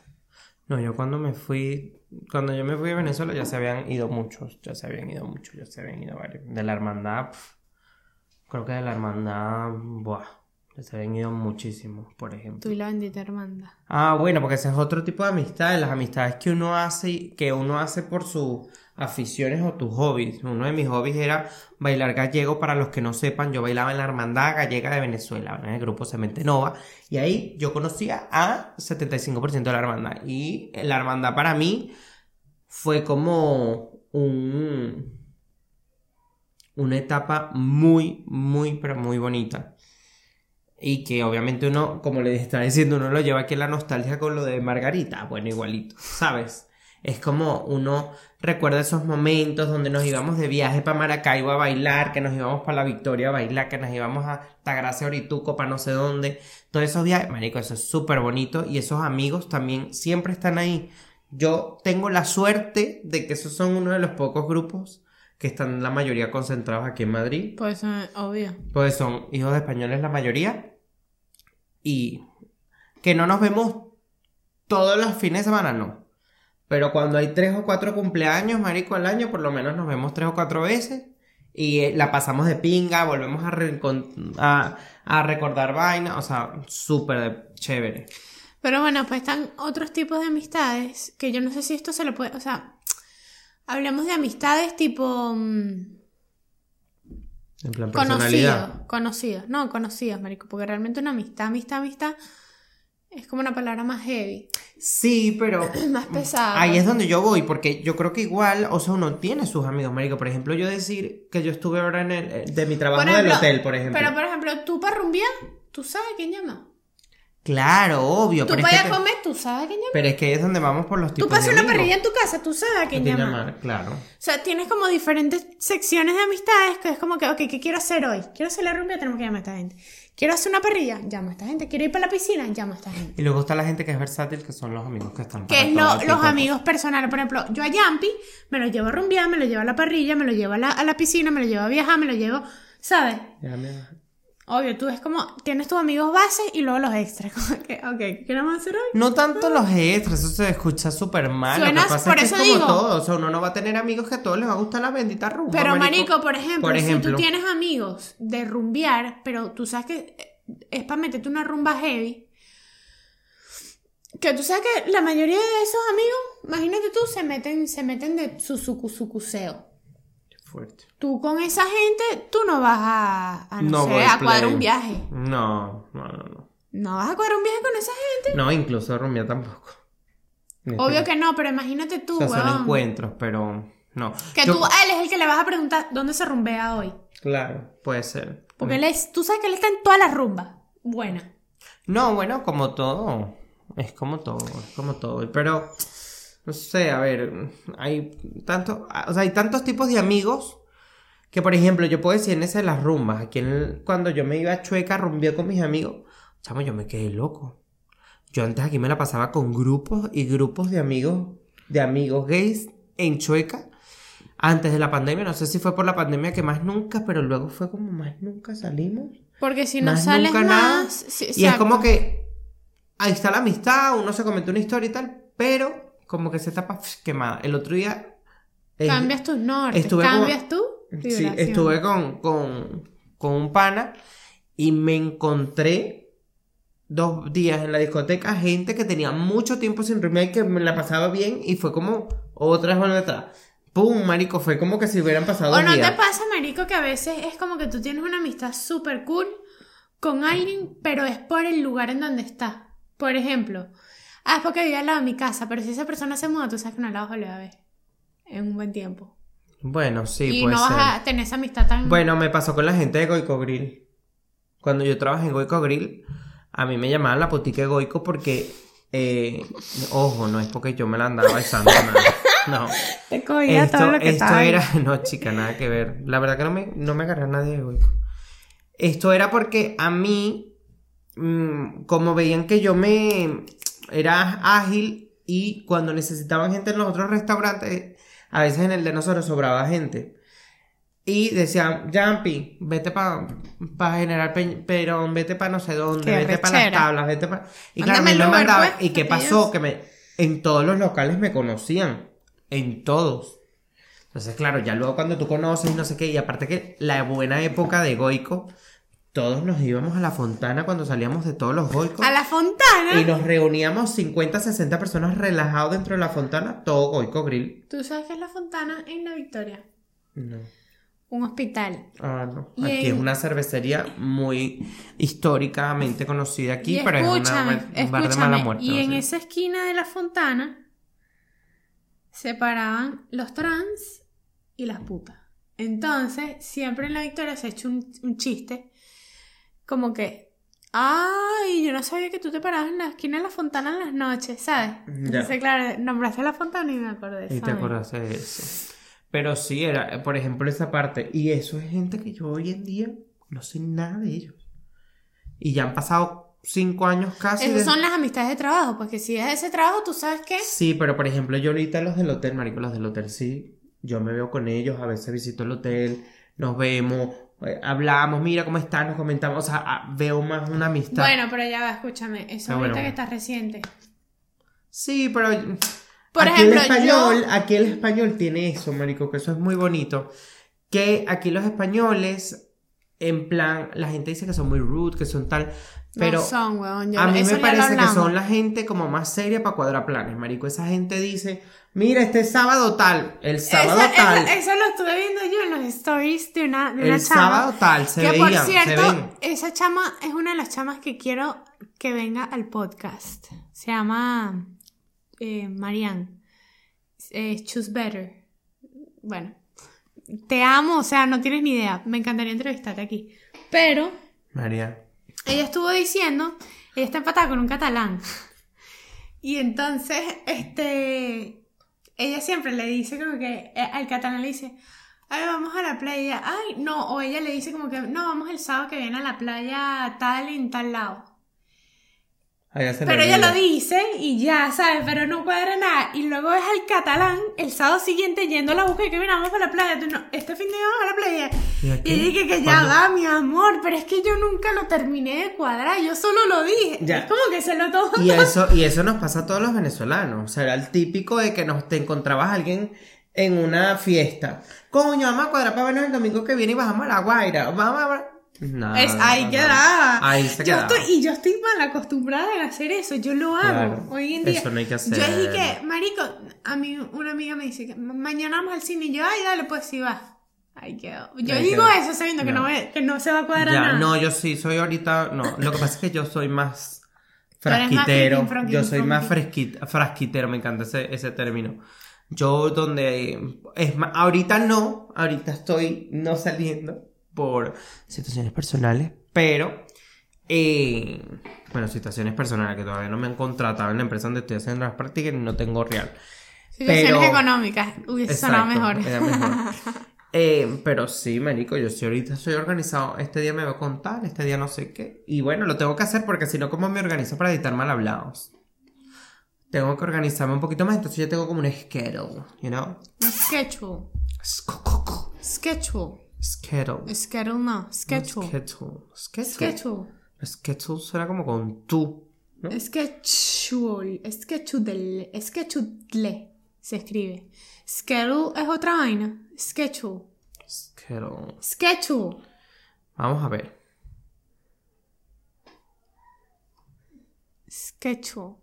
No, yo cuando me fui, cuando yo me fui a Venezuela ya se habían ido muchos, ya se habían ido muchos, ya se habían ido varios. De la hermandad, pf, creo que de la hermandad, buah, ya se habían ido muchísimos, por ejemplo. Tú y la bendita hermandad. Ah, bueno, porque ese es otro tipo de amistades, las amistades que uno hace, que uno hace por sus aficiones o tus hobbies. Uno de mis hobbies era bailar gallego, para los que no sepan, yo bailaba en la Hermandad Gallega de Venezuela, en el grupo Cemente Nova, y ahí yo conocía a 75% de la hermandad. Y la hermandad para mí fue como un una etapa muy, muy, pero muy bonita. Y que obviamente uno, como le estaba diciendo, uno lo lleva aquí en la nostalgia con lo de Margarita. Bueno, igualito, ¿sabes? Es como uno recuerda esos momentos donde nos íbamos de viaje para Maracaibo a bailar, que nos íbamos para la Victoria a bailar, que nos íbamos a Tagracia Orituco para no sé dónde. Todos esos viajes, marico, eso es súper bonito. Y esos amigos también siempre están ahí. Yo tengo la suerte de que esos son uno de los pocos grupos que están la mayoría concentrados aquí en Madrid. Pues eh, obvio. Pues son hijos de españoles la mayoría. Y que no nos vemos todos los fines de semana, no. Pero cuando hay tres o cuatro cumpleaños, marico, al año, por lo menos nos vemos tres o cuatro veces. Y eh, la pasamos de pinga, volvemos a, a, a recordar vainas. O sea, súper chévere. Pero bueno, pues están otros tipos de amistades que yo no sé si esto se le puede, o sea, hablemos de amistades tipo mm, En plan personalidad. conocidos, conocidos, no conocidos, marico, porque realmente una amistad, amistad, amistad es como una palabra más heavy, Sí, pero más pesada. Ahí es donde yo voy, porque yo creo que igual, o sea, uno tiene sus amigos, marico. Por ejemplo, yo decir que yo estuve ahora en el, eh, de mi trabajo ejemplo, del hotel, por ejemplo. Pero por ejemplo, tú para rumbear, tú sabes quién llama. Claro, obvio. Tú que a comer, tú sabes quién llama. pero es que ahí es donde vamos por los tipos Tú pasas de una parrilla en tu casa, tú sabes a quién Te llama. llamar, claro. O sea, tienes como diferentes secciones de amistades que es como que, ok, ¿qué quiero hacer hoy? Quiero hacer la rumbia, tenemos que llamar a esta gente. Quiero hacer una parrilla, llama a esta gente. Quiero ir para la piscina, llama a esta gente. Y luego está la gente que es versátil, que son los amigos que están Que es lo- los amigos personales. Por ejemplo, yo a Yampi me lo llevo a rumbear, me lo llevo a la parrilla, me lo llevo a la, a la piscina, me lo llevo a viajar, me lo llevo, ¿sabes? Ya. Obvio, tú es como, tienes tus amigos base y luego los extras. Como que, ok, ¿qué vamos a hacer hoy? No tanto los extras, eso se escucha súper mal. Lo que Suenas- pasa por es que eso es como digo. todo. O sea, uno no va a tener amigos que a todos les va a gustar la bendita rumba. Pero, marico, por ejemplo, Por si ejemplo. tú tienes amigos de rumbear, pero tú sabes que es para meterte una rumba heavy, que tú sabes que la mayoría de esos amigos, imagínate tú, se meten, se meten de su sucu- sucuseo. Fuerte. Tú con esa gente, tú no vas a, a no, No sé, a cuadrar un viaje. No, no, no, no. No vas a cuadrar un viaje con esa gente. No, incluso rumbear tampoco. Obvio que no, pero imagínate tú, O sea, son encuentros, pero no. Que Yo- tú, a él es el que le vas a preguntar dónde se rumbea hoy. Claro, puede ser. Porque él es, tú sabes que él está en todas las rumbas. Buena. No, bueno, como todo. Es como todo, es como todo. Pero, no sé, a ver, hay tanto, o sea, hay tantos tipos de amigos que, por ejemplo, yo puedo decir en esa de las rumbas, aquí en cuando yo me iba a Chueca a rumbear con mis amigos, chamo, yo me quedé loco. Yo antes aquí me la pasaba con grupos y grupos de amigos, de amigos gays en Chueca. Antes de la pandemia, no sé si fue por la pandemia que más nunca, pero luego fue como más nunca salimos. Porque si no Más sales nunca nada. sí, Y es como que ahí está la amistad, uno se comentó una historia y tal, pero como que se tapa quemada. El otro día. eh, Cambias tus nortes, cambias tú. Sí, estuve con, con, con un pana y me encontré dos días en la discoteca gente que tenía mucho tiempo sin rumbear que me la pasaba bien y fue como otra vez volver atrás. ¡Pum! Marico, fue como que si hubieran pasado O no días. te pasa, marico, que a veces es como que tú tienes una amistad súper cool con alguien, pero es por el lugar en donde está. Por ejemplo, ah, es porque vive al lado de mi casa, pero si esa persona se muda, tú sabes que no la vas a volver a ver en un buen tiempo. Bueno, sí, y puede no vas a tener esa amistad tan... Bueno, me pasó con la gente de Goico Grill. Cuando yo trabajé en Goico Grill, a mí me llamaban la putica de Goico porque, eh, ojo, no es porque yo me la andaba besando, nada. No. te cogía Esto, todo lo que esto estaba ahí. era, no, chica, nada que ver. La verdad que no me, no me agarré a nadie de Goico. Esto era porque a mí, mm, como veían que yo me era ágil y cuando necesitaban gente en los otros restaurantes, a veces en el de nosotros sobraba gente. Y decían, Jampi, vete para General Pe- Perón, vete para no sé dónde, Qué vete para las tablas, vete para... Y claro, me Uber, mandaban- pues, ¿Y qué pasó? Que me... En todos los locales me conocían. En todos. Entonces, claro, ya luego cuando tú conoces y no sé qué, y aparte que la buena época de Goico, todos nos íbamos a la fontana cuando salíamos de todos los Goicos. A la fontana. Y nos reuníamos 50, 60 personas relajados dentro de la fontana, todo Goico Grill. ¿Tú sabes qué es la fontana en La Victoria? No. Un hospital. Ah, no. Y Aquí en- es una cervecería muy históricamente conocida aquí, y pero es una, un bar de mala muerte. y en esa esquina de la fontana se paraban los trans y las putas. Entonces, siempre en la Victoria se ha hecho un, un chiste como que, ay, yo no sabía que tú te parabas en la esquina de la fontana en las noches, ¿sabes? Ya. Entonces, claro, nombraste la fontana y me acordé. Y te acordaste de eso. Pero sí, era, por ejemplo, esa parte. Y eso es gente que yo hoy en día no sé nada de ellos. Y ya han pasado cinco años casi. Esas de- son las amistades de trabajo, porque si es ese trabajo, tú sabes que... Sí, pero por ejemplo, yo ahorita los del hotel, marico, los del hotel sí. Yo me veo con ellos, a veces visito el hotel, nos vemos, hablamos, mira cómo están, nos comentamos. O sea, ah, veo más una amistad. Bueno, pero ya va, escúchame, eso Ah, ahorita bueno. que estás reciente. Sí, pero. Por aquí ejemplo, el español, yo- aquí el español tiene eso, marico, que eso es muy bonito. Que aquí los españoles, en plan, la gente dice que son muy rude, que son tal. Pero no son, weón. yo- a mí me parece que son la gente como más seria para cuadrar planes, marico. Esa gente dice, mira, este sábado tal, el sábado tal, eso- eso lo estuve viendo yo en los stories de una, de una el chama. sábado tal, se que por veían, se cierto, ven. esa chama es una de las chamas que quiero que venga al podcast. Se llama eh, Marianne. Eh, Choose Better. Bueno, te amo, o sea, no tienes ni idea. Me encantaría entrevistarte aquí. Pero María. Ella estuvo diciendo, ella está empatada con un catalán. Y entonces, este, ella siempre le dice como que, eh, al catalán le dice, ay, vamos a la playa, ay, no, o ella le dice como que, no, vamos el sábado que viene a la playa tal en tal lado. A Pero ella lo dice y ya, ¿sabes? Pero no cuadra nada. Y luego es al catalán el sábado siguiente yendo a la búsqueda que vamos para la playa. Tú, no, este fin de vamos a la playa. ¿Y dije que ya ¿Cuándo? va, mi amor, pero es que yo nunca lo terminé de cuadrar, yo solo lo dije. Ya. Es como que se lo todo. Y eso, y eso nos pasa a todos los venezolanos. O sea, era el típico de que nos te encontrabas a alguien en una fiesta. Coño, vamos a cuadrar para vernos el domingo que viene y bajamos a la Guaira. Vamos a... No, Es, ahí no, quedaba. Ahí se yo estoy, y yo estoy mal acostumbrada a hacer eso, yo lo hago. Claro, Hoy en día. eso no hay que Yo hacerlo. dije que, marico, a mí una amiga me dice que "Ma- mañana vamos al cine y yo, ay, dale, pues sí va. Ay, quedó. Yo Ahí digo quedó. eso sabiendo que, No. me- que no se va a cuadrar Ya, nada. no, yo sí, soy ahorita. No, lo que pasa es que yo soy más frasquitero. Yo soy más fresquit- frasquitero, me encanta ese, ese término. Yo donde es más, ahorita no, ahorita estoy no saliendo por situaciones personales, pero eh, bueno, situaciones personales que todavía no me han contratado en la empresa donde estoy haciendo las prácticas y no tengo real. Situaciones pero- económicas. Hubiese sonado mejor. era mejor. Eh, pero sí, marico, yo sí ahorita estoy organizado. Este día me voy a contar, este día no sé qué. Y bueno, lo tengo que hacer porque si no, ¿cómo me organizo para editar mal hablados? Tengo que organizarme un poquito más, entonces yo tengo como un schedule, you know? Schedule. Schedule. Schedule. Schedule. Schedule no. Schedule. Schedule. Schedule. Schedule. Schedule suena como con tú. ¿no? Schedule. Schedule. Schedule. Se escribe. Schedule es otra vaina. Schedule. Schedule. Schedule. Vamos a ver. Schedule.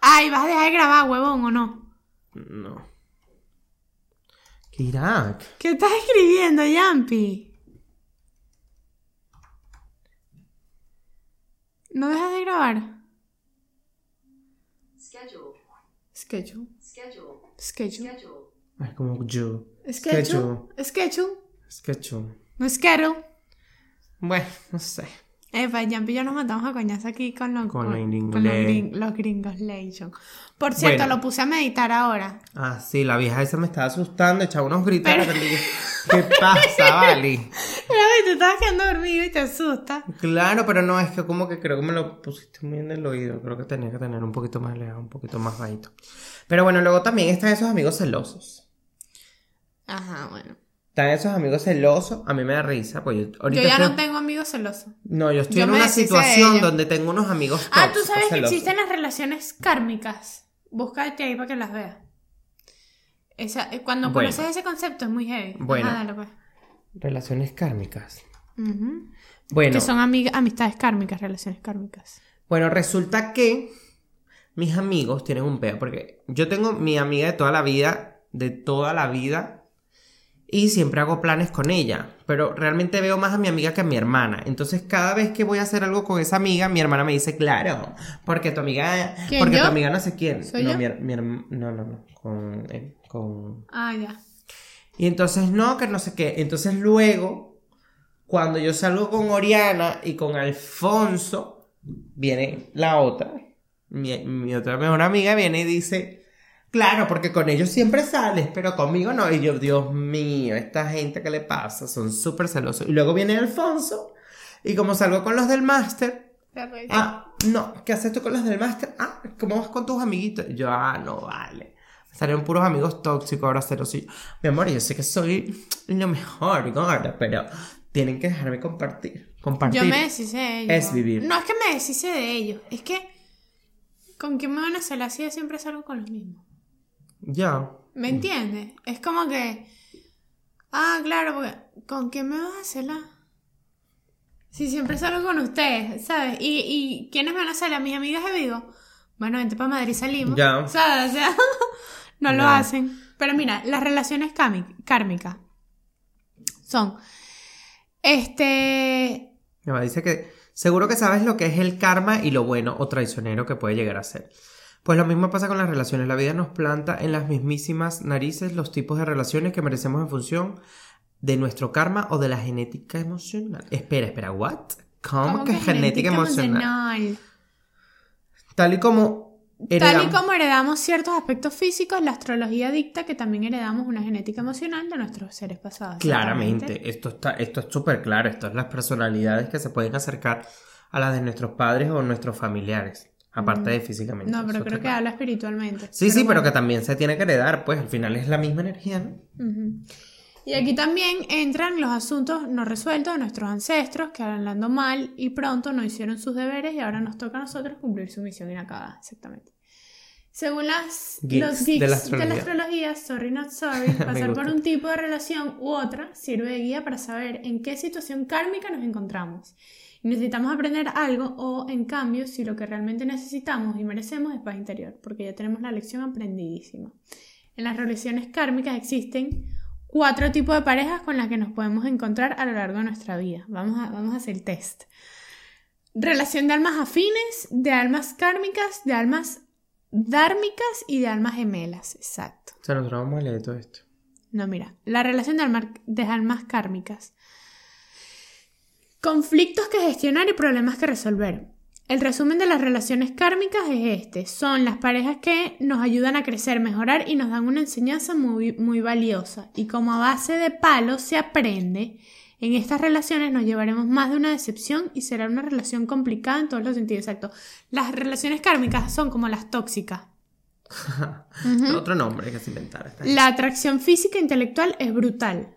Ay, ¿vas a dejar de grabar, huevón, o no? No. ¿Qué Irak? ¿Qué estás escribiendo, Yampi? ¿No dejas de grabar? Schedule. Schedule. Schedule. Schedule. Schedule. Es como yo. Schedule. Schedule. Schedule. No schedule. Bueno, no sé. Epa, Yampi y yo nos matamos a coñazo aquí con, los Con con los, ley. gring- los gringos Legion. Por cierto, Bueno. lo puse a meditar ahora. Ah, sí, la vieja esa me estaba asustando, echaba unos gritos. Pero- ¿Qué pasa, Vali? Ve, te estabas quedando dormido y te asusta. Claro, pero no, es que como que creo que me lo pusiste muy en el oído. Creo que tenía que tener un poquito más lejos, un poquito más bajito. Pero bueno, luego también están esos amigos celosos. Ajá, bueno. Están esos amigos celosos. A mí me da risa, pues yo ahorita Yo ya estoy- no tengo amigos celosos. No, yo estoy Yo en una situación donde tengo unos amigos Ah, tú sabes que celosos. existen las relaciones kármicas. Búscate ahí para que las veas. Esa, eh, cuando Bueno. conoces ese concepto es muy heavy. Bueno. Dale, pues. Relaciones kármicas. Ujú. Bueno, Que son amiga- amistades kármicas, relaciones kármicas. Bueno, resulta que mis amigos tienen un peo, porque yo tengo mi amiga de toda la vida, de toda la vida, y siempre hago planes con ella, pero realmente veo más a mi amiga que a mi hermana. Entonces, cada vez que voy a hacer algo con esa amiga, mi hermana me dice, claro, porque tu amiga, ¿Quién, porque yo? tu amiga no sé quién. ¿Soy no, yo? mi mi no, no, no, con, eh, con Ah, ya. y entonces no, que no sé qué. Entonces luego, cuando yo salgo con Oriana y con Alfonso, viene la otra, mi, mi otra mejor amiga viene y dice, claro, porque con ellos siempre sales, pero conmigo no. Y yo, Dios mío, esta gente, ¿qué le pasa? Son súper celosos. Y luego viene Alfonso, y como salgo con los del máster, ah, no, ¿qué haces tú con los del máster? Ah, ¿cómo vas con tus amiguitos? Y yo, ah, no, vale. Salieron puros amigos tóxicos, ahora celosos. Mi amor, yo sé que soy lo mejor, gorda, pero tienen que dejarme compartir. Compartir. Yo me deshice de ellos. es vivir. No es que me deshice de ellos, es que ¿con quién me van a hacer la silla? Siempre salgo con los mismos. Ya. ¿Me entiendes? Es como que. Ah, claro, porque ¿con quién me vas a hacer la? Si siempre salgo con ustedes, ¿sabes? Y, y ¿quiénes van a hacer? A mis amigas de Vigo. Bueno, vente para Madrid salimos. Ya. ¿Sabes? O sea, no lo hacen. Pero mira, las relaciones kármi- kármicas son. Este. Me dice que seguro que sabes lo que es el karma y lo bueno o traicionero que puede llegar a ser. Pues lo mismo pasa con las relaciones. La vida nos planta en las mismísimas narices los tipos de relaciones que merecemos en función de nuestro karma o de la genética emocional. Espera, espera, ¿what? ¿Cómo, que, genética, emocional? emocional. Tal y como Tal y heredamos- como heredamos ciertos aspectos físicos, la astrología dicta que también heredamos una genética emocional de nuestros seres pasados. Claramente, esto está, esto es súper claro, esto es las personalidades que se pueden acercar a las de nuestros padres o nuestros familiares, aparte de físicamente. Mm. No, pero creo que habla espiritualmente. Sí, sí, pero que también se tiene que heredar, pues al final es la misma energía, ¿no? Y aquí también entran los asuntos no resueltos de nuestros ancestros que hablando mal y pronto no hicieron sus deberes y ahora nos toca a nosotros cumplir su misión inacabada, exactamente. Según las, Geeks los de geeks de la astrología, sorry not sorry, pasar por un tipo de relación u otra sirve de guía para saber en qué situación kármica nos encontramos y necesitamos aprender algo o en cambio si lo que realmente necesitamos y merecemos es paz interior, porque ya tenemos la lección aprendidísima. En las relaciones kármicas existen cuatro tipos de parejas con las que nos podemos encontrar a lo largo de nuestra vida. Vamos a, vamos a hacer el test. Relación de almas afines, de almas kármicas, de almas dármicas y de almas gemelas. Exacto. O sea, nosotros vamos a leer todo esto. No, mira, la relación de, alma- de almas kármicas. Conflictos que gestionar y problemas que resolver. El resumen de las relaciones kármicas es este. Son las parejas que nos ayudan a crecer, mejorar y nos dan una enseñanza muy, muy valiosa. Y como a base de palos se aprende, en estas relaciones nos llevaremos más de una decepción y será una relación complicada en todos los sentidos. Exacto. Las relaciones kármicas son como las tóxicas. Otro nombre que se inventara. La atracción física e intelectual es brutal.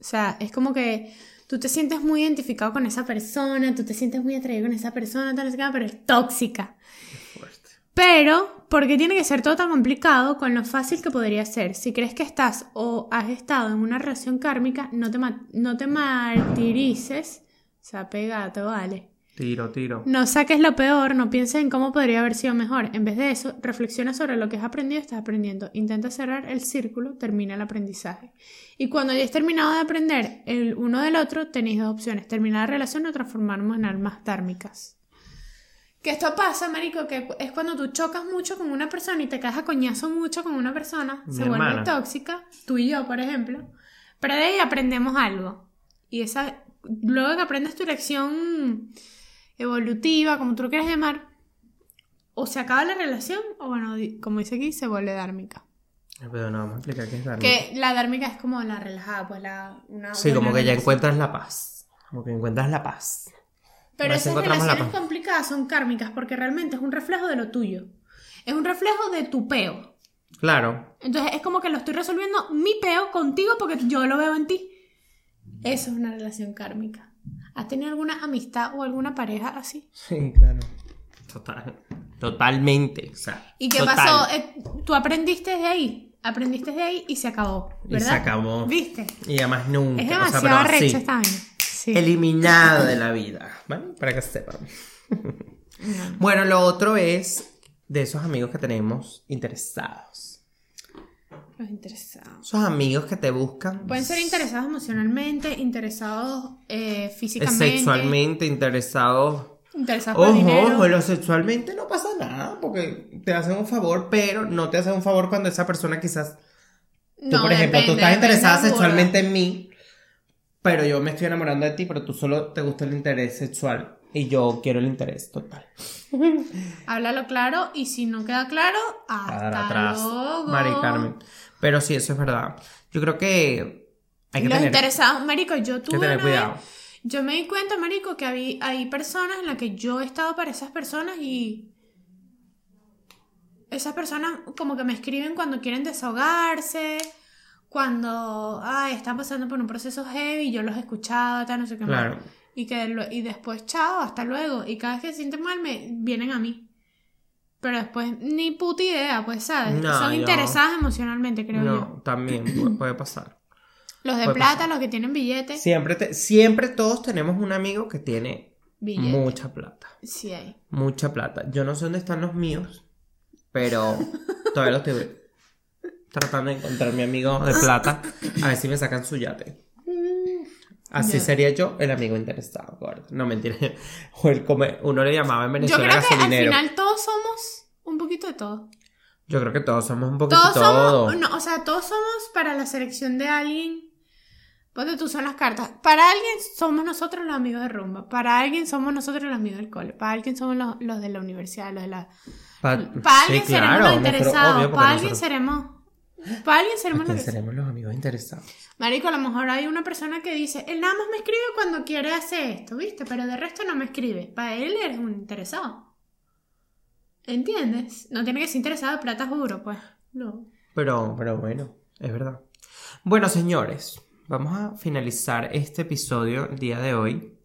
O sea, es como que tú te sientes muy identificado con esa persona, tú te sientes muy atraído con esa persona, tal, qué, pero es tóxica. Pero, ¿por qué tiene que ser todo tan complicado con lo fácil que podría ser? Si crees que estás o has estado en una relación kármica, no te, no te martirices. O sea, pegate, vale. Tiro, tiro. No saques lo peor, no pienses en cómo podría haber sido mejor. En vez de eso, reflexiona sobre lo que has aprendido y estás aprendiendo. Intenta cerrar el círculo, termina el aprendizaje. Y cuando hayáis terminado de aprender el uno del otro, tenéis dos opciones: terminar la relación o transformarnos en almas dármicas. Que esto pasa, marico, que es cuando tú chocas mucho con una persona y te quedas a coñazo mucho con una persona, Mi se vuelve tóxica, tú y yo, por ejemplo, pero de ahí aprendemos algo. Y esa, luego que aprendes tu lección evolutiva, como tú lo quieras llamar, o se acaba la relación, o bueno, como dice aquí, se vuelve dármica. Pero no, vamos a explicar qué es Dharma. Que la dármica es como la relajada, pues la... Una Sí, como que ya encuentras la paz. Como que encuentras la paz. Pero esas la relaciones complicadas son kármicas porque realmente es un reflejo de lo tuyo. Es un reflejo de tu peo. Claro. Entonces es como que lo estoy resolviendo mi peo contigo porque yo lo veo en ti. Eso es una relación kármica. ¿Has tenido alguna amistad o alguna pareja así? Sí, claro. Total. Totalmente. O sea, ¿Y qué total. pasó? Eh, Tú aprendiste de ahí. Aprendiste de ahí y se acabó. Y ¿Verdad? se acabó. ¿Viste? Y además nunca. Es o sea, demasiado pero arrecho así, esta vaina. Sí. Eliminado de la vida. ¿Vale? Para que sepan. No. Bueno, lo otro es de esos amigos que tenemos interesados. Los interesados. Esos amigos que te buscan Pueden ser interesados emocionalmente, interesados eh, físicamente. sexualmente, interesados. Por Ojo, dinero. ojo, lo sexualmente no pasa nada porque te hacen un favor, pero no te hacen un favor cuando esa persona quizás Tú, No, por ejemplo, tú depende, estás depende interesada sexualmente en mí, pero yo me estoy enamorando de ti, pero tú solo te gusta el interés sexual y yo quiero el interés total. Háblalo claro y si no queda claro, hasta atrás, luego. Mari Carmen. Pero sí, eso es verdad. Yo creo que hay que Los tener, interesados, marico, yo hay que tuve tener vez- cuidado. yo me di cuenta, marico, que había, hay personas en las que yo he estado para esas personas y esas personas como que me escriben cuando quieren desahogarse, cuando ay, están pasando por un proceso heavy, yo los escuchaba, tal, no sé qué más. Claro. Y que y después, chao, hasta luego. Y cada vez que se sienten mal, me vienen a mí. Pero después, ni puta idea, pues, ¿sabes? No, Son yo- interesadas emocionalmente, creo yo. No, también pu- puede pasar. Los de puede plata, pasar. los que tienen billetes. Siempre, te- siempre todos tenemos un amigo que tiene mucha plata. Sí hay. Mucha plata. Yo no sé dónde están los míos, pero todavía los estoy tratando de encontrar mi amigo de plata. A ver si me sacan su yate. Así sería yo el amigo interesado, gordo. No, mentira. O el come- Uno le llamaba en Yo Venezuela creo que al final todos somos un poquito de todo. Yo creo que todos somos un poquito Todos todo. somos, no, o sea, todos somos para la selección de alguien. Ponte tú son las cartas. Para alguien somos nosotros los amigos de rumba. Para alguien somos nosotros los amigos del cole. Para alguien somos los, los de la universidad, los de la. Pa- Para sí, alguien seremos los interesados. para alguien nosotros- seremos. Para alguien seremos los amigos interesados. Marico, a lo mejor hay una persona que dice, él nada más me escribe cuando quiere hacer esto, ¿viste? Pero de resto no me escribe. Para él eres un interesado. ¿Entiendes? No tiene que ser interesado de plata juro, pues. No. Pero, pero bueno, es verdad. Bueno, señores, vamos a finalizar este episodio el día de hoy.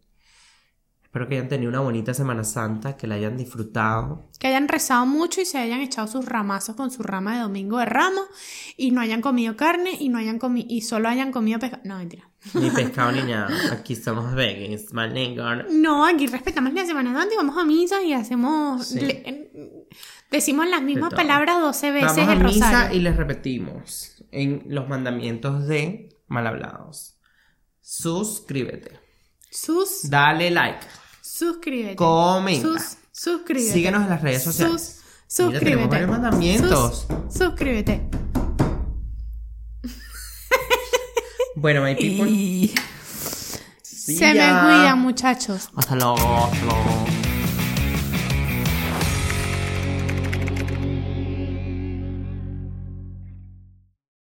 Espero que hayan tenido una bonita Semana Santa, que la hayan disfrutado. Que hayan rezado mucho y se hayan echado sus ramazos con su rama de domingo de ramos y no hayan comido carne y no hayan comido y solo hayan comido pescado. No, mentira. Ni pescado ni nada. Aquí somos vegans, my nigga. No, aquí respetamos la Semana Santa y vamos a misa y hacemos. Sí. le- decimos las mismas palabras 12 veces Vamos a el misa rosario. y les repetimos en los mandamientos de mal hablados. Suscríbete. Sus, Dale like. Suscríbete. Comenta. Sus, suscríbete. Síguenos en las redes sociales. Sus, Mira, suscríbete. varios mandamientos. Sus- suscríbete. Bueno, my people. Se me ya. cuidan, muchachos. Hasta luego. Hasta luego.